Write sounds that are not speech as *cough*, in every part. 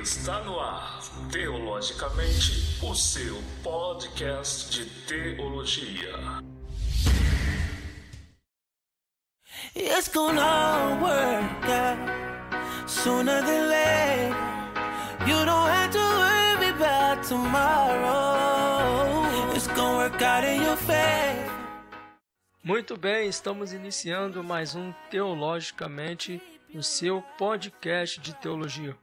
Está no ar, Teologicamente, o seu podcast de teologia. It's gonna work out sooner than later. You don't have to worry about tomorrow. It's gonna work out in your favor. Muito bem, estamos iniciando mais um Teologicamente, o seu podcast de teologia.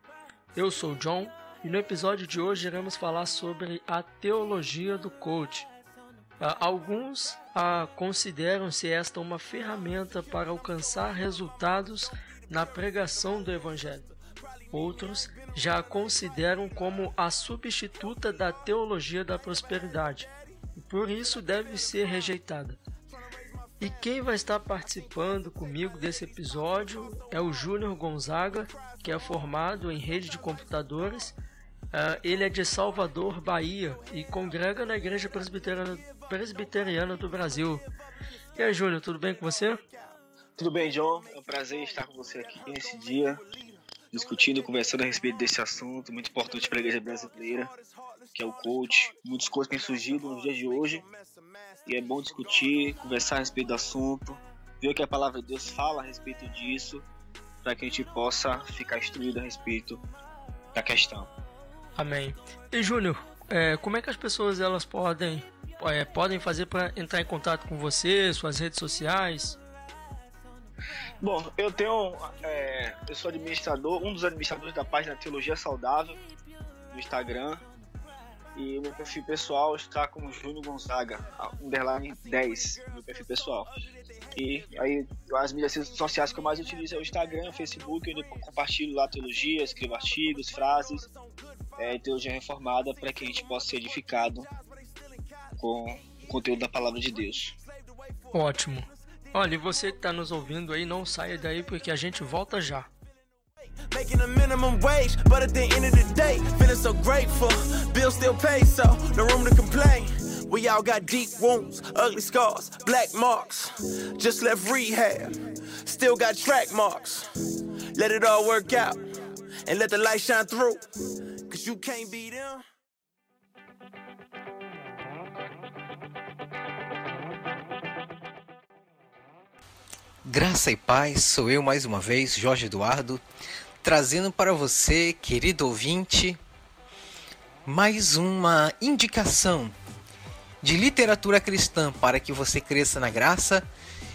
Eu sou John e no episódio de hoje iremos falar sobre a teologia do coach. Ah, alguns ah, consideram-se esta uma ferramenta para alcançar resultados na pregação do Evangelho. Outros já a consideram como a substituta da teologia da prosperidade e por isso deve ser rejeitada. E quem vai estar participando comigo desse episódio é o Júnior Gonzaga, que é formado em rede de computadores. Uh, ele é de Salvador, Bahia, e congrega na Igreja Presbiteriana, Presbiteriana do Brasil. E aí, Júnior, tudo bem com você? Tudo bem, John. É um prazer estar com você aqui nesse dia, discutindo, conversando a respeito desse assunto muito importante para a igreja brasileira, que é o coach. Muitas coisas têm surgido nos dias de hoje e é bom discutir, conversar a respeito do assunto, ver o que a palavra de Deus fala a respeito disso, para que a gente possa ficar instruído a respeito da questão. Amém. E Júnior, é, como é que as pessoas elas podem é, podem fazer para entrar em contato com você, suas redes sociais? Bom, eu tenho, é, eu sou administrador, um dos administradores da página Teologia Saudável no Instagram. E o meu perfil pessoal está como Júnior Gonzaga, underline 10, meu perfil pessoal. E aí as mídias sociais que eu mais utilizo é o Instagram, o Facebook, onde eu compartilho lá teologia, escrevo artigos, frases, é, teologia reformada para que a gente possa ser edificado com o conteúdo da palavra de Deus. Ótimo. Olha, e você que está nos ouvindo aí, não saia daí porque a gente volta já. Making a minimum wage, but at the end of the day, feeling so grateful. Bills still pay, so no room to complain. We all got deep wounds, ugly scars, black marks. Just left rehab, still got track marks. Let it all work out and let the light shine through. Cause you can't be them. Graça e paz, sou eu mais uma vez, Jorge Eduardo, trazendo para você, querido ouvinte, mais uma indicação de literatura cristã para que você cresça na graça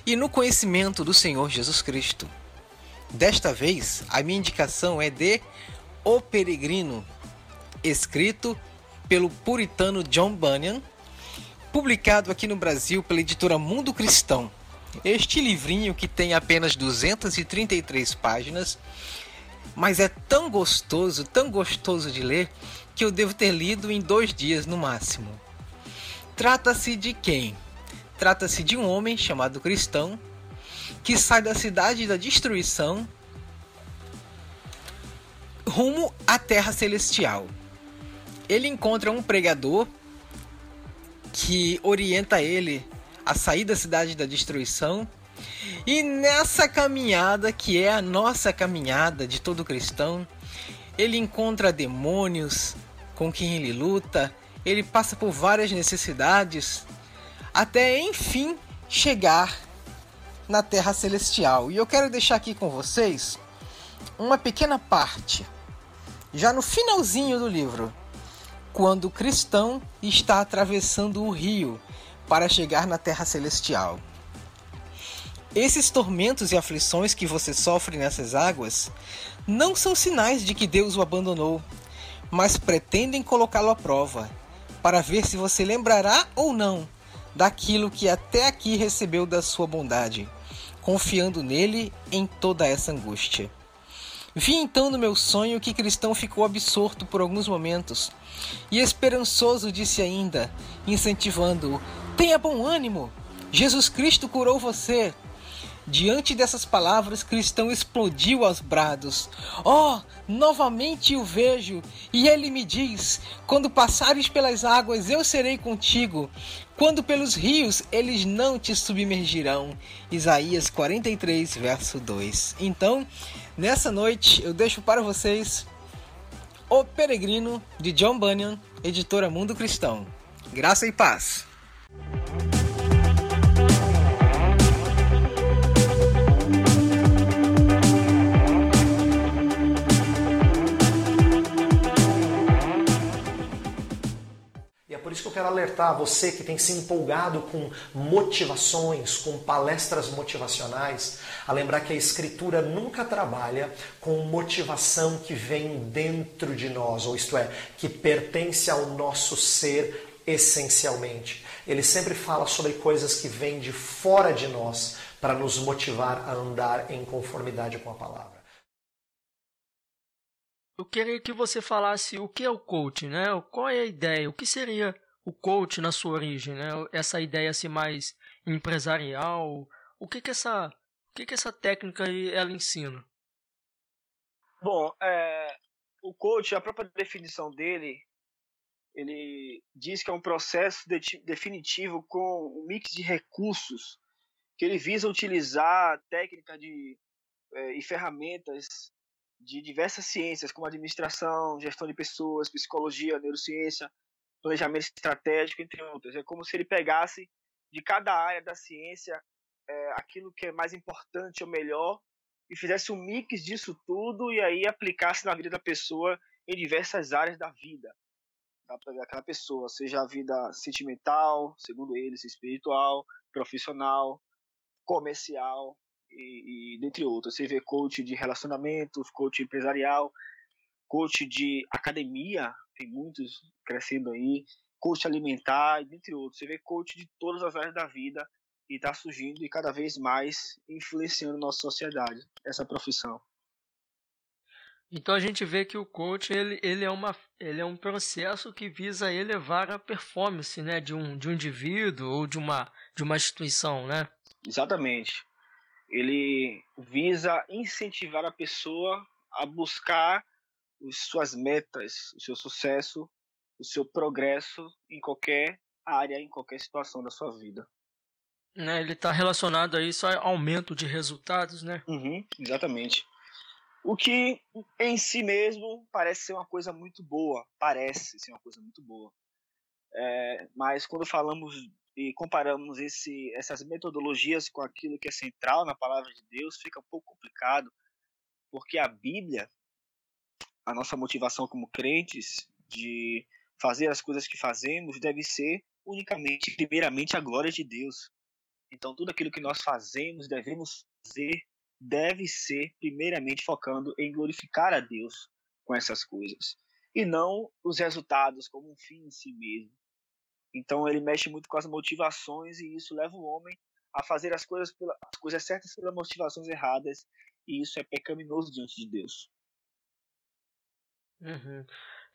e no conhecimento do Senhor Jesus Cristo. Desta vez, a minha indicação é de O Peregrino, escrito pelo puritano John Bunyan, publicado aqui no Brasil pela editora Mundo Cristão. Este livrinho, que tem apenas 233 páginas, mas é tão gostoso, tão gostoso de ler, que eu devo ter lido em dois dias no máximo. Trata-se de quem? Trata-se de um homem chamado Cristão que sai da cidade da destruição rumo à terra celestial. Ele encontra um pregador que orienta ele a sair da cidade da destruição. E nessa caminhada, que é a nossa caminhada de todo cristão, ele encontra demônios com quem ele luta, ele passa por várias necessidades, até enfim chegar na Terra Celestial. E eu quero deixar aqui com vocês uma pequena parte, já no finalzinho do livro, quando o cristão está atravessando o rio para chegar na terra celestial. Esses tormentos e aflições que você sofre nessas águas não são sinais de que Deus o abandonou, mas pretendem colocá-lo à prova, para ver se você lembrará ou não daquilo que até aqui recebeu da sua bondade, confiando nele em toda essa angústia. Vi então no meu sonho que Cristão ficou absorto por alguns momentos e esperançoso disse ainda, incentivando-o: Tenha bom ânimo, Jesus Cristo curou você. Diante dessas palavras, Cristão explodiu aos brados. Oh, novamente o vejo, e ele me diz: Quando passares pelas águas, eu serei contigo. Quando pelos rios, eles não te submergirão. Isaías 43, verso 2. Então, Nessa noite eu deixo para vocês O Peregrino, de John Bunyan, editora Mundo Cristão. Graça e paz. Isso que eu quero alertar você que tem se empolgado com motivações, com palestras motivacionais, a lembrar que a Escritura nunca trabalha com motivação que vem dentro de nós, ou isto é, que pertence ao nosso ser essencialmente. Ele sempre fala sobre coisas que vêm de fora de nós para nos motivar a andar em conformidade com a palavra. Eu queria que você falasse o que é o coaching, né? Qual é a ideia? O que seria o coach na sua origem, né? Essa ideia assim mais empresarial. O que que essa, o que que essa técnica ela ensina? Bom, é, o coach, a própria definição dele, ele diz que é um processo de, definitivo com um mix de recursos que ele visa utilizar técnica de é, e ferramentas de diversas ciências, como administração, gestão de pessoas, psicologia, neurociência, planejamento estratégico, entre outras. É como se ele pegasse de cada área da ciência é, aquilo que é mais importante ou melhor e fizesse um mix disso tudo e aí aplicasse na vida da pessoa em diversas áreas da vida daquela pessoa, seja a vida sentimental, segundo eles, espiritual, profissional, comercial e, e dentre outros. Você vê coach de relacionamentos, coach empresarial, coach de academia, tem muitos crescendo aí, coach alimentar, entre outros. Você vê coach de todas as áreas da vida e está surgindo e cada vez mais influenciando nossa sociedade, essa profissão. Então a gente vê que o coach ele, ele, é, uma, ele é um processo que visa elevar a performance né, de, um, de um indivíduo ou de uma, de uma instituição, né? Exatamente. Ele visa incentivar a pessoa a buscar suas metas, o seu sucesso, o seu progresso em qualquer área, em qualquer situação da sua vida. Né, ele está relacionado a isso, ao aumento de resultados, né? Uhum, exatamente. O que em si mesmo parece ser uma coisa muito boa, parece ser uma coisa muito boa. É, mas quando falamos e comparamos esse, essas metodologias com aquilo que é central na palavra de Deus, fica um pouco complicado, porque a Bíblia a nossa motivação como crentes de fazer as coisas que fazemos deve ser unicamente, primeiramente, a glória de Deus. Então, tudo aquilo que nós fazemos, devemos fazer, deve ser primeiramente focando em glorificar a Deus com essas coisas. E não os resultados como um fim em si mesmo. Então, ele mexe muito com as motivações e isso leva o homem a fazer as coisas, pela, as coisas certas pelas motivações erradas. E isso é pecaminoso diante de Deus. Uhum.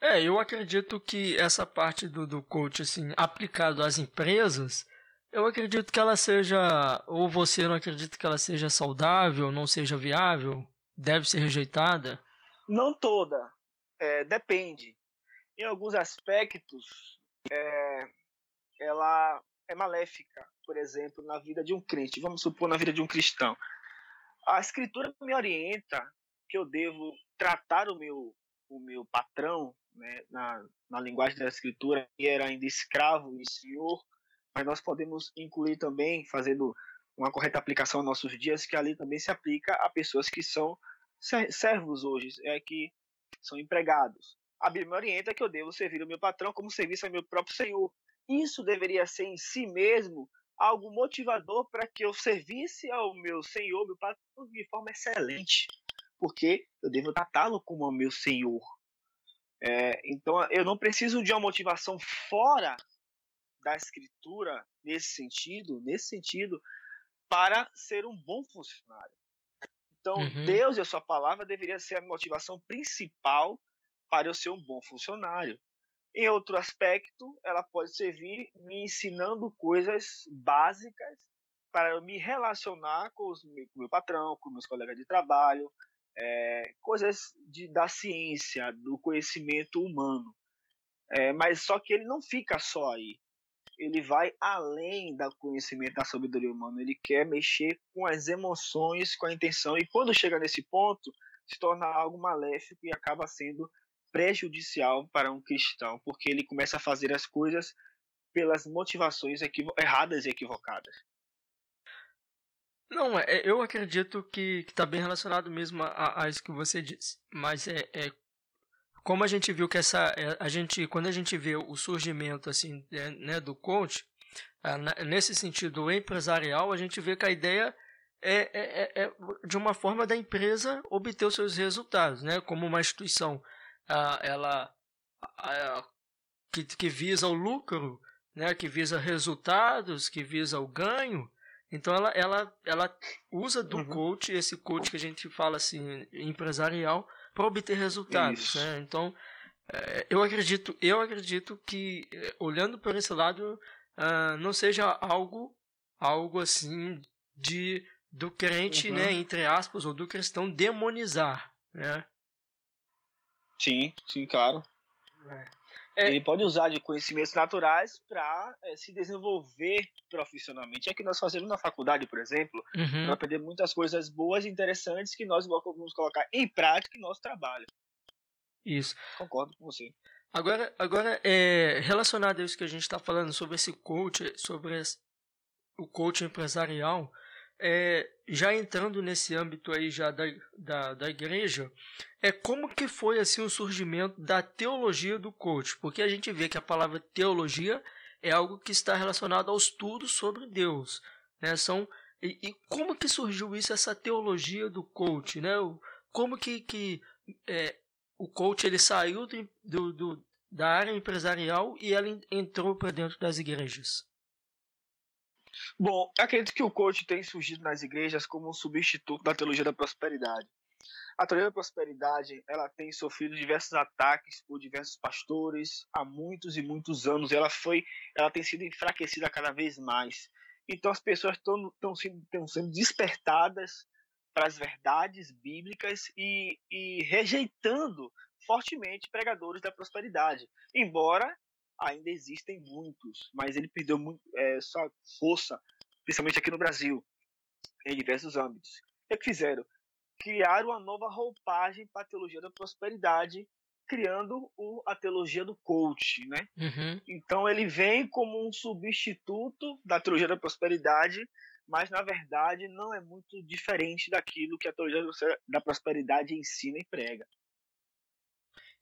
É, eu acredito que essa parte do, do coach, assim, aplicado às empresas, eu acredito que ela seja, ou você não acredita que ela seja saudável, não seja viável, deve ser rejeitada? Não toda, é, depende. Em alguns aspectos, é, ela é maléfica, por exemplo, na vida de um crente, vamos supor na vida de um cristão. A escritura me orienta que eu devo tratar o meu o meu patrão, né, na, na linguagem da escritura, que era ainda escravo e senhor, mas nós podemos incluir também, fazendo uma correta aplicação nos nossos dias, que ali também se aplica a pessoas que são servos hoje, é que são empregados. A Bíblia me orienta que eu devo servir o meu patrão como serviço ao meu próprio senhor. Isso deveria ser em si mesmo algo motivador para que eu servisse ao meu senhor, meu patrão, de forma excelente porque eu devo tratá-lo como meu Senhor. É, então eu não preciso de uma motivação fora da Escritura nesse sentido, nesse sentido, para ser um bom funcionário. Então uhum. Deus e a Sua palavra deveria ser a motivação principal para eu ser um bom funcionário. Em outro aspecto, ela pode servir me ensinando coisas básicas para eu me relacionar com, os, com o meu patrão, com meus colegas de trabalho, é, coisas de, da ciência, do conhecimento humano. É, mas só que ele não fica só aí. Ele vai além do conhecimento da sabedoria humana. Ele quer mexer com as emoções, com a intenção. E quando chega nesse ponto, se torna algo maléfico e acaba sendo prejudicial para um cristão, porque ele começa a fazer as coisas pelas motivações erradas e equivocadas. Não, é, eu acredito que está bem relacionado mesmo a, a, isso que você disse. Mas é, é, como a gente viu que essa, é, a gente, quando a gente vê o surgimento assim, é, né, do coach, é, nesse sentido empresarial, a gente vê que a ideia é, é, é, de uma forma da empresa obter os seus resultados, né? Como uma instituição, ela que, que visa o lucro, né? Que visa resultados, que visa o ganho. Então ela, ela, ela usa do uhum. coach, esse coach que a gente fala assim, empresarial, para obter resultados. Né? Então é, eu acredito, eu acredito que é, olhando por esse lado uh, não seja algo, algo assim de do crente, uhum. né, entre aspas, ou do cristão demonizar, né? Sim, sim, claro. É. É... Ele pode usar de conhecimentos naturais para é, se desenvolver profissionalmente. É que nós fazemos na faculdade, por exemplo, uhum. para aprender muitas coisas boas e interessantes que nós vamos colocar em prática em nosso trabalho. Isso. Concordo com você. Agora, agora é, relacionado a isso que a gente está falando sobre esse coach, sobre esse, o coach empresarial, é, já entrando nesse âmbito aí já da, da, da igreja, é como que foi assim o surgimento da teologia do coach? Porque a gente vê que a palavra teologia é algo que está relacionado ao estudo sobre Deus, né? São e, e como que surgiu isso essa teologia do coach, né? Como que, que é, o coach ele saiu do, do, da área empresarial e ela entrou para dentro das igrejas? Bom, acredito que o coach tem surgido nas igrejas como um substituto da teologia da prosperidade. A teologia da prosperidade ela tem sofrido diversos ataques por diversos pastores há muitos e muitos anos. Ela foi, ela tem sido enfraquecida cada vez mais. Então as pessoas estão sendo, sendo despertadas para as verdades bíblicas e, e rejeitando fortemente pregadores da prosperidade. Embora ainda existem muitos, mas ele perdeu muito, é, sua força, principalmente aqui no Brasil, em diversos âmbitos. O que fizeram? Criaram uma nova roupagem para a teologia da prosperidade, criando o, a teologia do coach, né? Uhum. Então ele vem como um substituto da teologia da prosperidade, mas na verdade não é muito diferente daquilo que a teologia da prosperidade ensina e prega.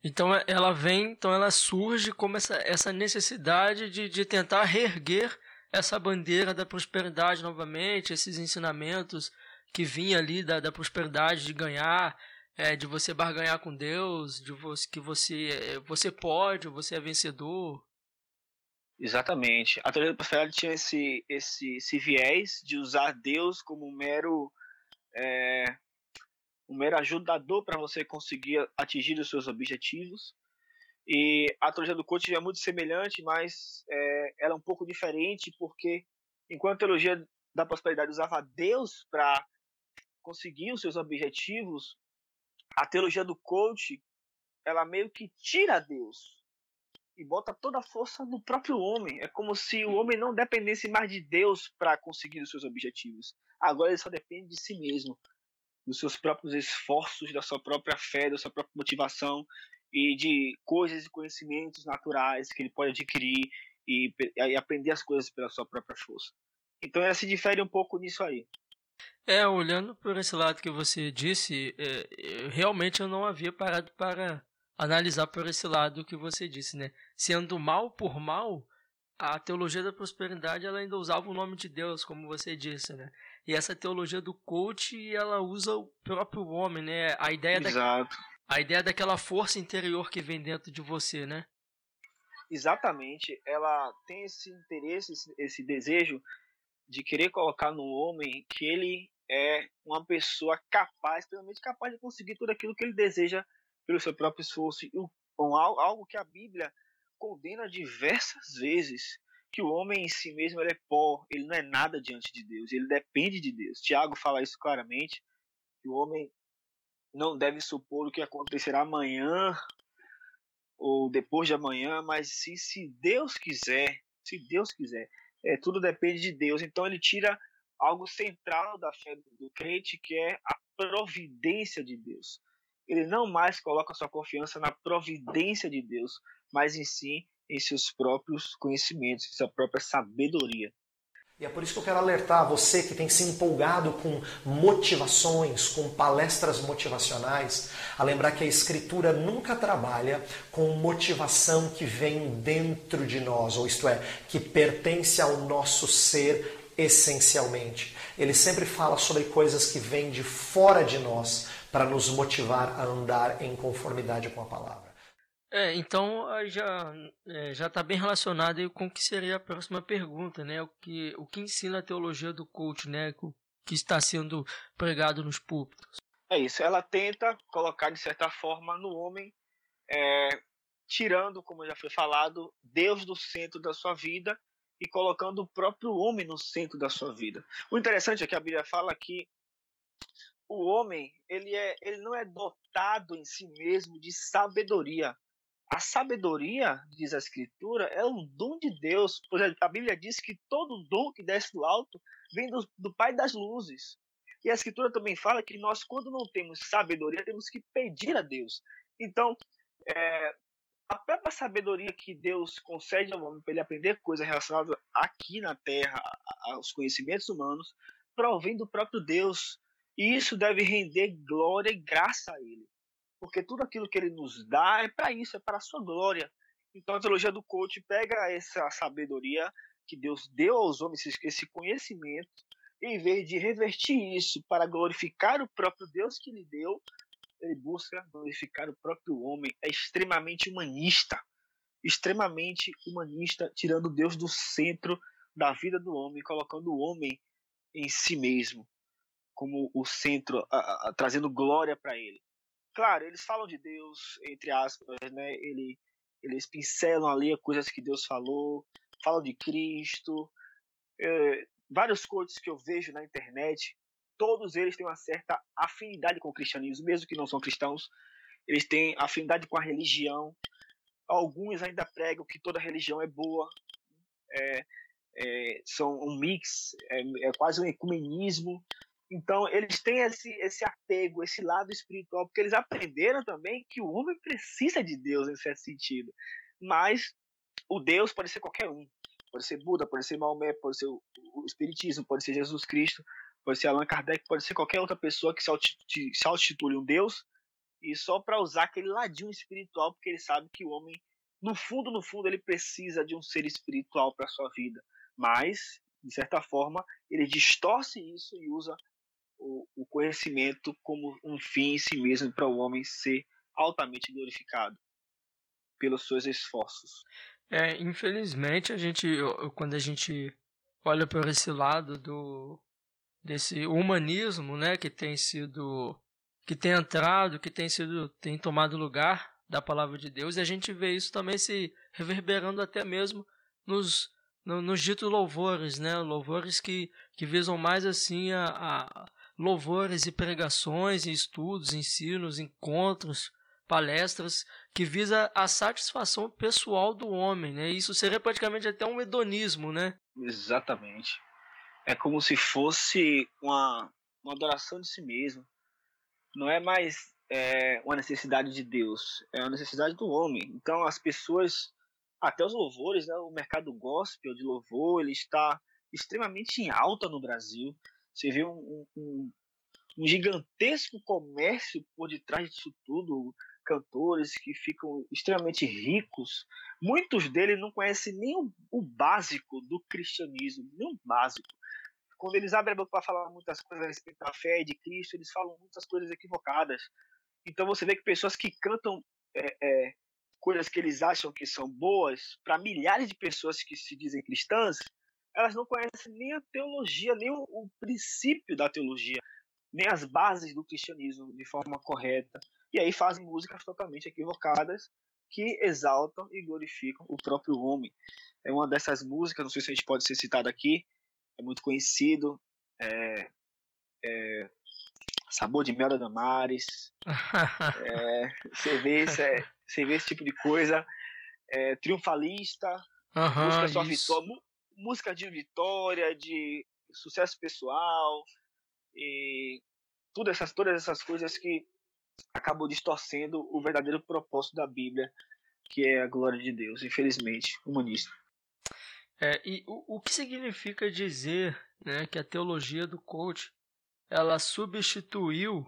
Então é, ela vem, então ela surge como essa, essa necessidade de, de tentar reerguer essa bandeira da prosperidade novamente, esses ensinamentos que vinha ali da, da prosperidade, de ganhar, é, de você barganhar com Deus, de você, que você, é, você pode, você é vencedor. Exatamente. A teoria da prosperidade tinha esse, esse, esse viés de usar Deus como um mero é, um mero ajudador para você conseguir atingir os seus objetivos. E a teologia do coaching é muito semelhante, mas é, ela é um pouco diferente, porque enquanto a teologia da prosperidade usava Deus para conseguir os seus objetivos, a teologia do coach ela meio que tira Deus e bota toda a força no próprio homem. É como se o homem não dependesse mais de Deus para conseguir os seus objetivos. Agora ele só depende de si mesmo dos seus próprios esforços, da sua própria fé, da sua própria motivação e de coisas e conhecimentos naturais que ele pode adquirir e, e aprender as coisas pela sua própria força. Então ela se difere um pouco nisso aí. É, olhando por esse lado que você disse, é, realmente eu não havia parado para analisar por esse lado que você disse, né? Sendo mal por mal, a teologia da prosperidade ela ainda usava o nome de Deus, como você disse, né? E essa teologia do coach, ela usa o próprio homem, né? A ideia Exato. Da, a ideia daquela força interior que vem dentro de você, né? Exatamente. Ela tem esse interesse, esse, desejo de querer colocar no homem que ele é uma pessoa capaz, plenamente capaz de conseguir tudo aquilo que ele deseja pelo seu próprio esforço. E algo que a Bíblia condena diversas vezes que o homem em si mesmo é pó, ele não é nada diante de Deus, ele depende de Deus. Tiago fala isso claramente, que o homem não deve supor o que acontecerá amanhã ou depois de amanhã, mas se, se Deus quiser, se Deus quiser, é, tudo depende de Deus. Então ele tira algo central da fé do crente, que é a providência de Deus. ele não mais coloca sua confiança na providência de Deus, mas em si em seus próprios conhecimentos, em sua própria sabedoria. E é por isso que eu quero alertar você que tem se empolgado com motivações, com palestras motivacionais, a lembrar que a Escritura nunca trabalha com motivação que vem dentro de nós, ou isto é, que pertence ao nosso ser essencialmente. Ele sempre fala sobre coisas que vêm de fora de nós para nos motivar a andar em conformidade com a palavra. É, então já é, já está bem relacionado com o que seria a próxima pergunta, né? O que o que ensina a teologia do coach, né? O que está sendo pregado nos púlpitos. É isso. Ela tenta colocar de certa forma no homem, é, tirando, como já foi falado, Deus do centro da sua vida e colocando o próprio homem no centro da sua vida. O interessante é que a Bíblia fala que o homem ele é ele não é dotado em si mesmo de sabedoria a sabedoria, diz a Escritura, é um dom de Deus. Pois a Bíblia diz que todo dom que desce do alto vem do, do Pai das luzes. E a Escritura também fala que nós, quando não temos sabedoria, temos que pedir a Deus. Então, é, a própria sabedoria que Deus concede ao homem para ele aprender coisas relacionadas aqui na terra, aos conhecimentos humanos, provém do próprio Deus. E isso deve render glória e graça a ele porque tudo aquilo que ele nos dá é para isso, é para a sua glória. Então a teologia do coach pega essa sabedoria que Deus deu aos homens, esse conhecimento, em vez de revertir isso para glorificar o próprio Deus que lhe deu, ele busca glorificar o próprio homem. É extremamente humanista, extremamente humanista, tirando Deus do centro da vida do homem, colocando o homem em si mesmo como o centro, a, a, trazendo glória para ele. Claro, eles falam de Deus, entre aspas, né? Ele, eles pincelam ali coisas que Deus falou, falam de Cristo. É, vários coaches que eu vejo na internet, todos eles têm uma certa afinidade com o cristianismo, mesmo que não são cristãos. Eles têm afinidade com a religião. Alguns ainda pregam que toda religião é boa. É, é, são um mix, é, é quase um ecumenismo. Então, eles têm esse, esse apego, esse lado espiritual, porque eles aprenderam também que o homem precisa de Deus em certo sentido. Mas o Deus pode ser qualquer um. Pode ser Buda, pode ser Maomé, pode ser o, o Espiritismo, pode ser Jesus Cristo, pode ser Allan Kardec, pode ser qualquer outra pessoa que se auto-intitule um Deus e só para usar aquele ladinho espiritual, porque ele sabe que o homem, no fundo, no fundo, ele precisa de um ser espiritual para sua vida. Mas, de certa forma, ele distorce isso e usa o, o conhecimento como um fim em si mesmo para o homem ser altamente glorificado pelos seus esforços. É, infelizmente a gente quando a gente olha por esse lado do desse humanismo, né, que tem sido que tem entrado, que tem sido tem tomado lugar da palavra de Deus, e a gente vê isso também se reverberando até mesmo nos no, nos ditos louvores, né, louvores que, que visam mais assim a, a louvores e pregações, e estudos, ensinos, encontros, palestras que visa a satisfação pessoal do homem, né? Isso seria praticamente até um hedonismo, né? Exatamente. É como se fosse uma, uma adoração de si mesmo. Não é mais é, uma necessidade de Deus, é uma necessidade do homem. Então as pessoas, até os louvores, né? O mercado gospel de louvor, ele está extremamente em alta no Brasil. Você vê um, um, um gigantesco comércio por detrás disso tudo, cantores que ficam extremamente ricos. Muitos deles não conhecem nem o, o básico do cristianismo, nem o básico. Quando eles abrem a boca para falar muitas coisas a respeito da fé de Cristo, eles falam muitas coisas equivocadas. Então você vê que pessoas que cantam é, é, coisas que eles acham que são boas para milhares de pessoas que se dizem cristãs, elas não conhecem nem a teologia, nem o, o princípio da teologia, nem as bases do cristianismo de forma correta. E aí fazem músicas totalmente equivocadas que exaltam e glorificam o próprio homem. É uma dessas músicas, não sei se a gente pode ser citado aqui, é muito conhecido, é, é Sabor de Mel da Damares, *laughs* é, você, vê esse, é, você vê esse tipo de coisa, é, Triunfalista, uhum, música só vitória, música de vitória, de sucesso pessoal e tudo essas, todas essas coisas que acabou distorcendo o verdadeiro propósito da Bíblia, que é a glória de Deus, infelizmente, humanista. É, e o, o que significa dizer né, que a teologia do coach ela substituiu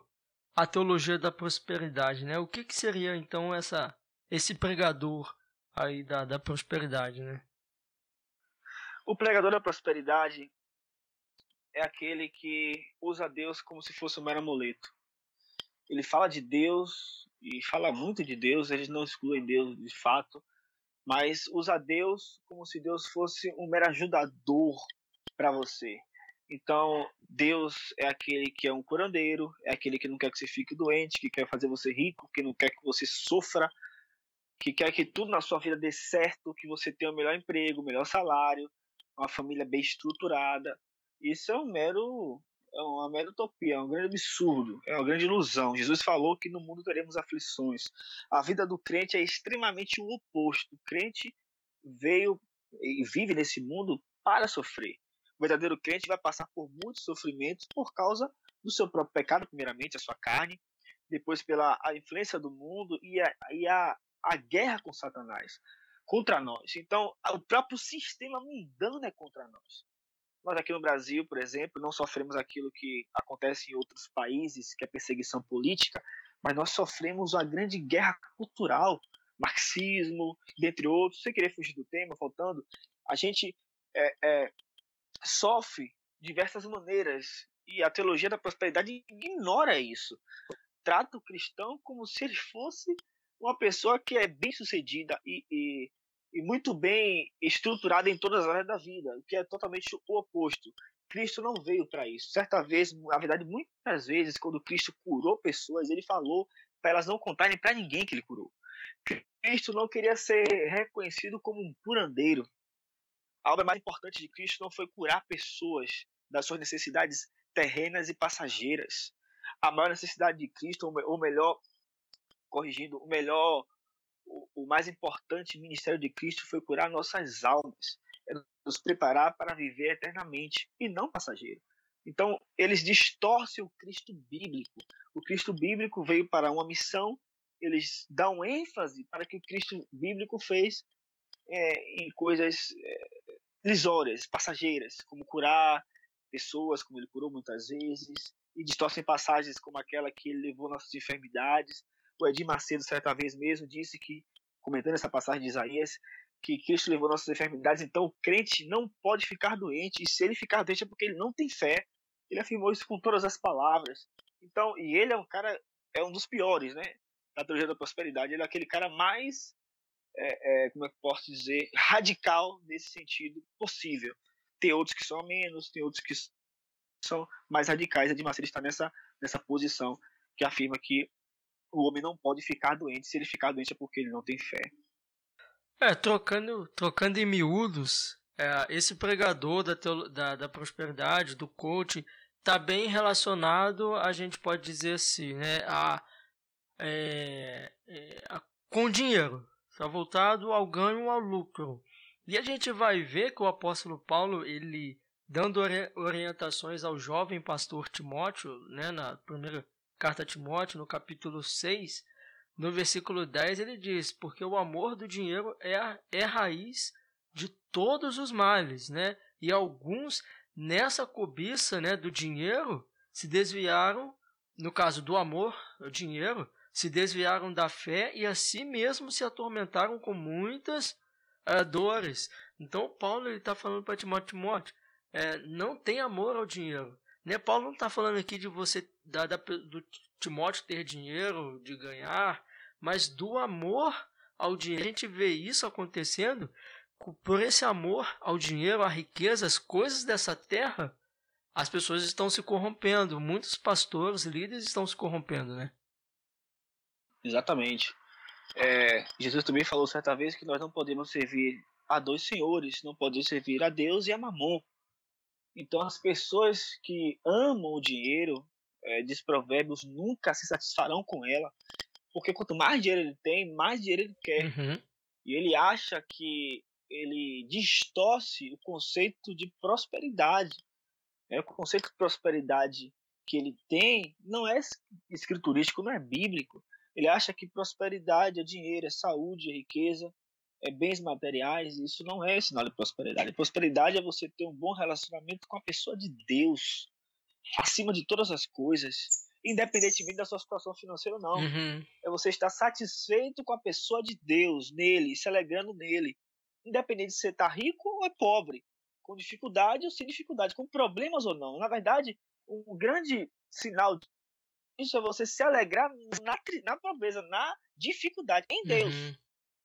a teologia da prosperidade, né? O que, que seria então essa esse pregador aí da, da prosperidade, né? O pregador da prosperidade é aquele que usa Deus como se fosse um mero amuleto. Ele fala de Deus e fala muito de Deus, eles não excluem Deus de fato, mas usa Deus como se Deus fosse um mero ajudador para você. Então, Deus é aquele que é um curandeiro, é aquele que não quer que você fique doente, que quer fazer você rico, que não quer que você sofra, que quer que tudo na sua vida dê certo, que você tenha o melhor emprego, o melhor salário, uma família bem estruturada. Isso é um mero é uma mera utopia, é um grande absurdo, é uma grande ilusão. Jesus falou que no mundo teremos aflições. A vida do crente é extremamente o oposto. O crente veio e vive nesse mundo para sofrer. O verdadeiro crente vai passar por muitos sofrimentos por causa do seu próprio pecado, primeiramente, a sua carne, depois pela a influência do mundo e a, e a, a guerra com Satanás, contra nós. Então, o próprio sistema mundano é contra nós. Nós aqui no Brasil, por exemplo, não sofremos aquilo que acontece em outros países, que é perseguição política, mas nós sofremos uma grande guerra cultural, marxismo, dentre outros. Sem querer fugir do tema, faltando, a gente é, é, sofre diversas maneiras e a teologia da prosperidade ignora isso. Trata o cristão como se ele fosse uma pessoa que é bem sucedida e, e, e muito bem estruturada em todas as áreas da vida, o que é totalmente o oposto. Cristo não veio para isso. Certa vez, na verdade, muitas vezes, quando Cristo curou pessoas, ele falou para elas não contarem para ninguém que ele curou. Cristo não queria ser reconhecido como um curandeiro. A obra mais importante de Cristo não foi curar pessoas das suas necessidades terrenas e passageiras. A maior necessidade de Cristo, ou melhor, corrigindo, o melhor, o, mais importante ministério de Cristo foi curar nossas almas, é nos preparar para viver eternamente e não passageiro. Então, eles distorcem o Cristo bíblico. O Cristo bíblico veio para uma missão, eles dão ênfase para que o Cristo bíblico fez é, em coisas é, lisórias, passageiras, como curar pessoas, como ele curou muitas vezes, e distorcem passagens como aquela que ele levou nossas enfermidades. O Edir Macedo, certa vez mesmo, disse que, comentando essa passagem de Isaías, que Cristo levou nossas enfermidades, então o crente não pode ficar doente, e se ele ficar doente é porque ele não tem fé. Ele afirmou isso com todas as palavras. Então, e ele é um cara, é um dos piores, né? Da teologia da prosperidade. Ele é aquele cara mais é, é, como é que posso dizer, radical nesse sentido possível. Tem outros que são menos, tem outros que são mais radicais. Edir Macedo está nessa, nessa posição que afirma que o homem não pode ficar doente. Se ele ficar doente é porque ele não tem fé. É, trocando, trocando em miúdos, é, esse pregador da, da, da prosperidade, do coaching, está bem relacionado, a gente pode dizer assim, né, a, é, é, a, com dinheiro está voltado ao ganho, ao lucro. E a gente vai ver que o apóstolo Paulo, ele dando orientações ao jovem pastor Timóteo, né, na primeira carta a Timóteo, no capítulo 6, no versículo 10, ele diz: Porque o amor do dinheiro é a, é a raiz de todos os males, né? E alguns, nessa cobiça né, do dinheiro, se desviaram, no caso do amor, o dinheiro, se desviaram da fé e assim mesmo se atormentaram com muitas uh, dores. Então Paulo está falando para Timóteo, Timóteo, é, não tem amor ao dinheiro. Né? Paulo não está falando aqui de você da, da, do Timóteo ter dinheiro, de ganhar, mas do amor ao dinheiro. A gente vê isso acontecendo por esse amor ao dinheiro, à riqueza, às coisas dessa terra. As pessoas estão se corrompendo, muitos pastores, líderes estão se corrompendo, né? Exatamente. É, Jesus também falou certa vez que nós não podemos servir a dois senhores, não podemos servir a Deus e a Mamon. Então as pessoas que amam o dinheiro, é, diz Provérbios, nunca se satisfarão com ela, porque quanto mais dinheiro ele tem, mais dinheiro ele quer. Uhum. E ele acha que ele distorce o conceito de prosperidade. É, o conceito de prosperidade que ele tem não é escriturístico, não é bíblico. Ele acha que prosperidade é dinheiro, é saúde, é riqueza, é bens materiais. Isso não é sinal de prosperidade. Prosperidade é você ter um bom relacionamento com a pessoa de Deus, acima de todas as coisas, independentemente da sua situação financeira ou não. Uhum. É você estar satisfeito com a pessoa de Deus, nele, se alegrando nele. Independente de você estar rico ou é pobre, com dificuldade ou sem dificuldade, com problemas ou não. Na verdade, um grande sinal disso é você se alegrar na, na pobreza, na dificuldade, em Deus. Uhum.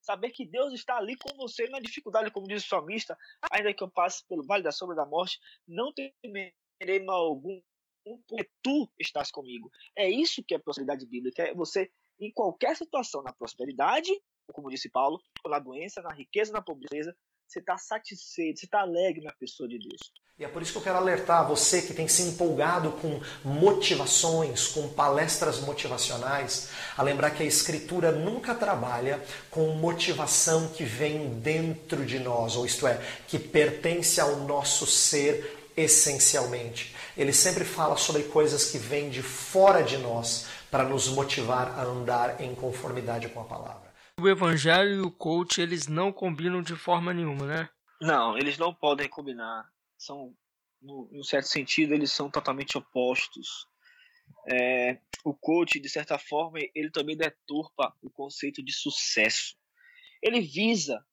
Saber que Deus está ali com você na dificuldade, como diz o salmista, ainda que eu passe pelo vale da sombra da morte, não temerei mal algum, porque tu estás comigo. É isso que é prosperidade bíblica, é você, em qualquer situação, na prosperidade, como disse Paulo, na doença, na riqueza, na pobreza, você está satisfeito, você está alegre na pessoa de Deus. E é por isso que eu quero alertar você que tem se empolgado com motivações, com palestras motivacionais, a lembrar que a Escritura nunca trabalha com motivação que vem dentro de nós, ou isto é, que pertence ao nosso ser essencialmente. Ele sempre fala sobre coisas que vêm de fora de nós para nos motivar a andar em conformidade com a palavra. O evangelho e o coach, eles não combinam de forma nenhuma, né? Não, eles não podem combinar. São, no, em um certo sentido, eles são totalmente opostos. É, o coach, de certa forma, ele também deturpa o conceito de sucesso. Ele visa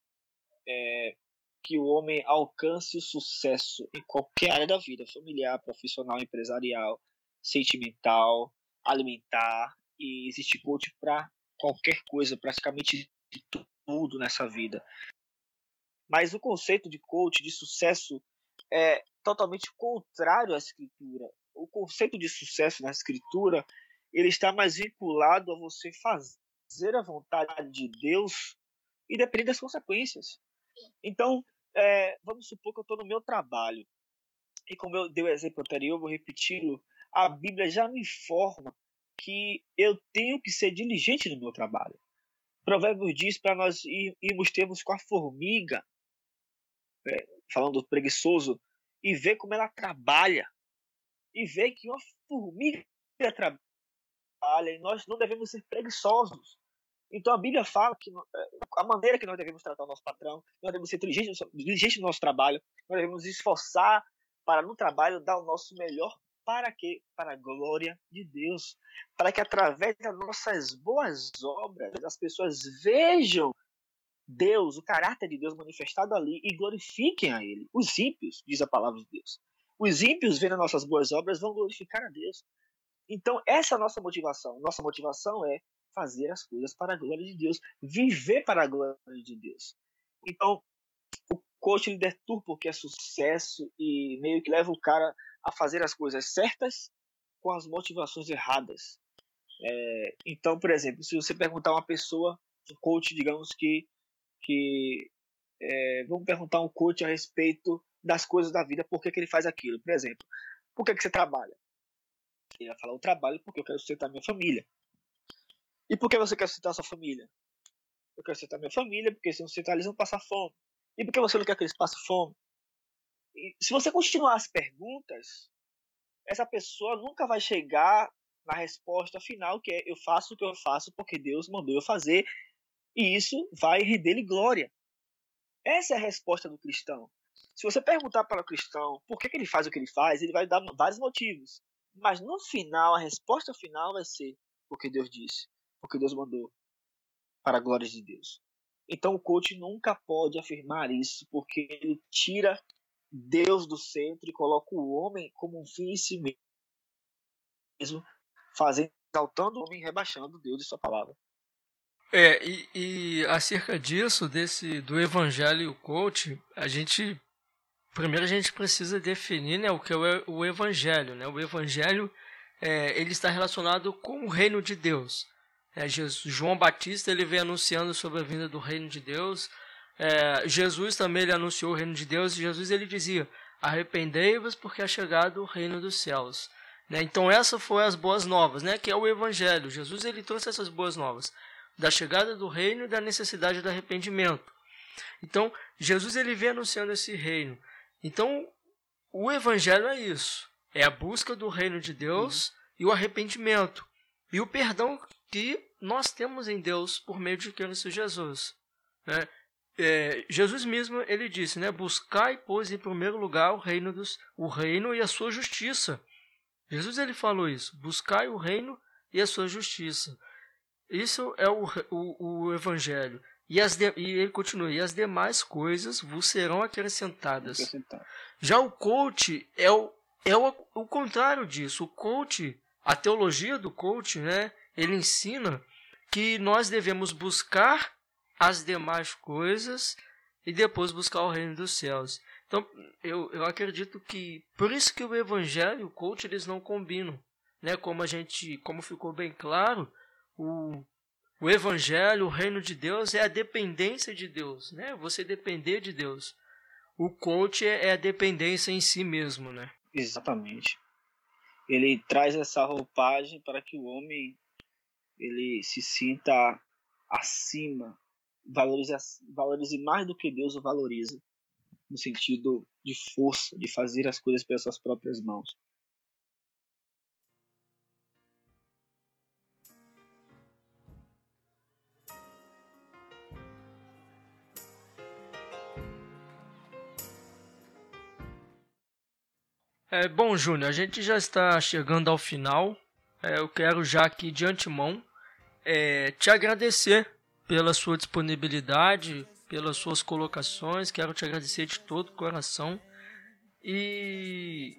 é, que o homem alcance o sucesso em qualquer área da vida, familiar, profissional, empresarial, sentimental, alimentar, e existe coach para qualquer coisa, praticamente tudo nessa vida. Mas o conceito de coach, de sucesso, é totalmente contrário à escritura. O conceito de sucesso na escritura, ele está mais vinculado a você fazer a vontade de Deus e depender das consequências. Então, é, vamos supor que eu estou no meu trabalho. E como eu dei o exemplo anterior, eu vou repeti-lo. A Bíblia já me informa que eu tenho que ser diligente no meu trabalho. Provérbios diz para nós irmos termos com a formiga, é, falando do preguiçoso, e ver como ela trabalha. E ver que uma formiga trabalha e nós não devemos ser preguiçosos. Então a Bíblia fala que é, a maneira que nós devemos tratar o nosso patrão, nós devemos ser diligentes, no nosso trabalho, nós devemos esforçar para no trabalho dar o nosso melhor para quê? Para a glória de Deus. Para que através das nossas boas obras as pessoas vejam Deus, o caráter de Deus manifestado ali e glorifiquem a Ele. Os ímpios, diz a palavra de Deus. Os ímpios vendo nossas boas obras vão glorificar a Deus. Então, essa é a nossa motivação. Nossa motivação é fazer as coisas para a glória de Deus, viver para a glória de Deus. Então, o coach ele deturpa porque é sucesso e meio que leva o cara a fazer as coisas certas com as motivações erradas. É, então, por exemplo, se você perguntar uma pessoa, um coach, digamos que, que é, vamos perguntar um coach a respeito das coisas da vida, por que, que ele faz aquilo. Por exemplo, por que, que você trabalha? Ele vai falar, eu trabalho porque eu quero sustentar minha família. E por que você quer sustentar sua família? Eu quero sustentar minha família, porque se não sustentar eles vão passar fome. E por que você não quer que eles passem fome? se você continuar as perguntas, essa pessoa nunca vai chegar na resposta final, que é eu faço o que eu faço porque Deus mandou eu fazer, e isso vai render-lhe glória. Essa é a resposta do cristão. Se você perguntar para o cristão por que, que ele faz o que ele faz, ele vai dar vários motivos. Mas no final, a resposta final vai ser porque Deus disse, porque Deus mandou, para a glória de Deus. Então o coach nunca pode afirmar isso, porque ele tira Deus do centro e coloca o homem como um fim em si mesmo, fazendo, exaltando o homem e rebaixando Deus e sua palavra. É, e, e acerca disso, desse do evangelho e o coach, a gente primeiro a gente precisa definir né, o que é o evangelho. Né? O evangelho é, ele está relacionado com o reino de Deus. É, Jesus, João Batista ele vem anunciando sobre a vinda do reino de Deus é, Jesus também ele anunciou o reino de Deus e Jesus ele dizia: arrependei-vos porque é chegado o reino dos céus. Né? Então essa foi as boas novas, né? que é o evangelho. Jesus ele trouxe essas boas novas da chegada do reino e da necessidade do arrependimento. Então Jesus ele vem anunciando esse reino. Então o evangelho é isso. É a busca do reino de Deus uhum. e o arrependimento. E o perdão que nós temos em Deus por meio de Cristo Jesus. Né? É, Jesus mesmo ele disse, né? Buscai, pois, em primeiro lugar o reino, dos, o reino e a sua justiça. Jesus ele falou isso. Buscai o reino e a sua justiça. Isso é o, o, o evangelho. E, as de, e ele continua, e as demais coisas vos serão acrescentadas. Já o coach é o, é o, o contrário disso. O coach, a teologia do coach, né, ele ensina que nós devemos buscar as demais coisas e depois buscar o reino dos céus. Então, eu, eu acredito que por isso que o evangelho e o coach eles não combinam, né? Como a gente, como ficou bem claro, o o evangelho, o reino de Deus é a dependência de Deus, né? Você depender de Deus. O coach é, é a dependência em si mesmo, né? Exatamente. Ele traz essa roupagem para que o homem ele se sinta acima, valorize, valorize mais do que Deus o valoriza, no sentido de força, de fazer as coisas pelas suas próprias mãos. É, bom, Júnior, a gente já está chegando ao final. É, eu quero já aqui de antemão é, te agradecer pela sua disponibilidade, pelas suas colocações. Quero te agradecer de todo o coração. E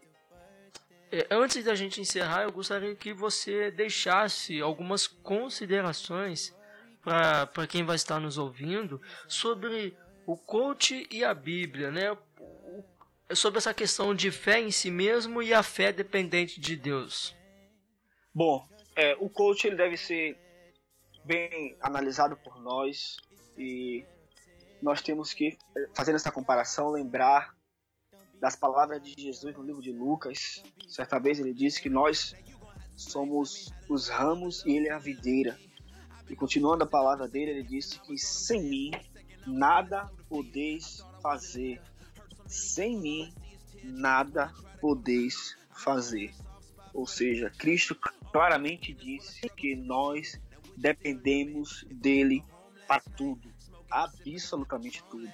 é, antes da gente encerrar, eu gostaria que você deixasse algumas considerações para quem vai estar nos ouvindo sobre o coach e a Bíblia, né? Sobre essa questão de fé em si mesmo e a fé dependente de Deus? Bom, é, o coach ele deve ser bem analisado por nós e nós temos que, fazer essa comparação, lembrar das palavras de Jesus no livro de Lucas. Certa vez ele disse que nós somos os ramos e ele é a videira. E continuando a palavra dele, ele disse que sem mim nada podeis fazer sem mim nada podeis fazer. Ou seja, Cristo claramente disse que nós dependemos dele para tudo, absolutamente tudo.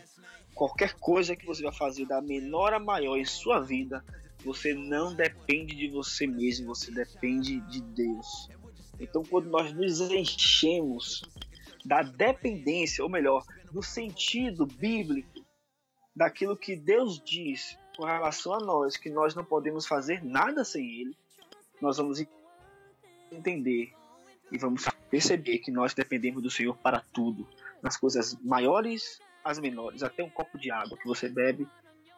Qualquer coisa que você vai fazer da menor a maior em sua vida, você não depende de você mesmo, você depende de Deus. Então, quando nós nos enchemos da dependência, ou melhor, do sentido bíblico daquilo que Deus diz com relação a nós, que nós não podemos fazer nada sem Ele, nós vamos entender e vamos perceber que nós dependemos do Senhor para tudo, nas coisas maiores às menores, até um copo de água que você bebe,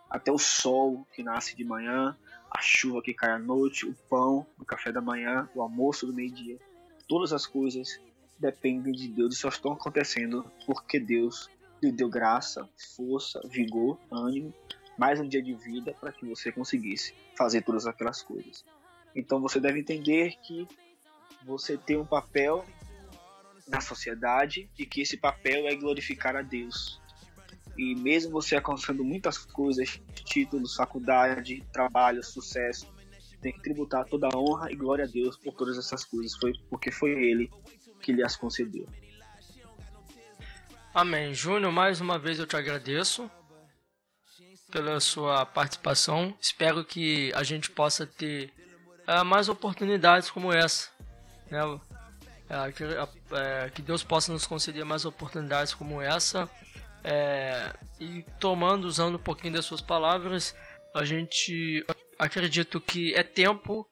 até o sol que nasce de manhã, a chuva que cai à noite, o pão o café da manhã, o almoço do meio-dia, todas as coisas dependem de Deus e só estão acontecendo porque Deus lhe deu graça, força, vigor, ânimo, mais um dia de vida para que você conseguisse fazer todas aquelas coisas. Então você deve entender que você tem um papel na sociedade e que esse papel é glorificar a Deus. E mesmo você alcançando muitas coisas, títulos, faculdade, trabalho, sucesso, tem que tributar toda a honra e glória a Deus por todas essas coisas, foi porque foi Ele que lhe as concedeu. Amém. Júnior, mais uma vez eu te agradeço pela sua participação. Espero que a gente possa ter uh, mais oportunidades como essa. Né? Uh, que, uh, que, Deus possa nos conceder mais oportunidades como essa. e tomando, usando um pouquinho das suas palavras, a gente acredito que é tempo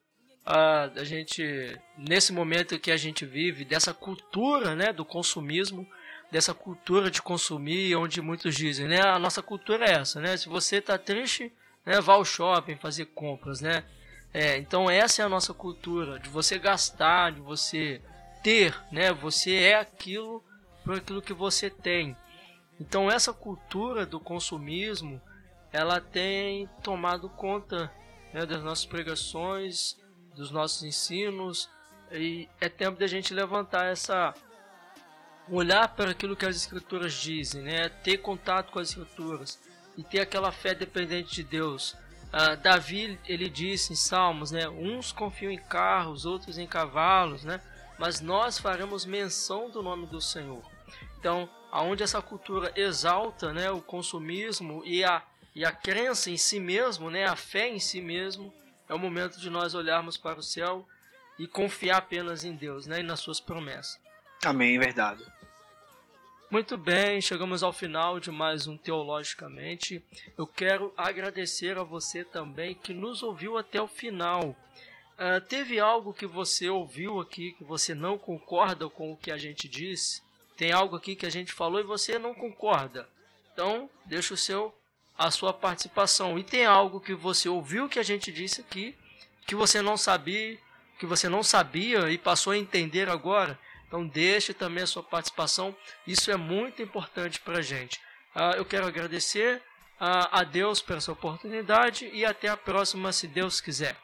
a gente, nesse momento que a gente vive, dessa cultura né, do consumismo, dessa cultura de consumir, onde muitos dizem, né, a nossa cultura é essa, né? Se você está triste, né, vá ao shopping fazer compras, né? É, então essa é a nossa cultura, de você gastar, de você ter, né? Você é aquilo por aquilo que você tem. Então essa cultura do consumismo, ela tem tomado conta né, das nossas pregações, dos nossos ensinos, e é tempo de a gente levantar essa olhar para aquilo que as escrituras dizem, né? ter contato com as escrituras e ter aquela fé dependente de Deus, Uh, Davi ele disse em Salmos, né, uns confiam em carros, outros em cavalos, né, mas nós faremos menção do nome do Senhor. Então, aonde essa cultura exalta, né, o consumismo e a e a crença em si mesmo, né, a fé em si mesmo, é o momento de nós olharmos para o céu e confiar apenas em Deus, né, e nas suas promessas. Amém, verdade. Muito bem, chegamos ao final de mais um Teologicamente. Eu quero agradecer a você também que nos ouviu até o final. Uh, teve algo que você ouviu aqui que você não concorda com o que a gente disse? Tem algo aqui que a gente falou e você não concorda? Então, deixa o seu a sua participação. E tem algo que você ouviu que a gente disse aqui que você não sabia, que você não sabia e passou a entender agora? Então deixe também a sua participação, isso é muito importante para a gente. Uh, eu quero agradecer uh, a Deus por essa oportunidade e até a próxima, se Deus quiser.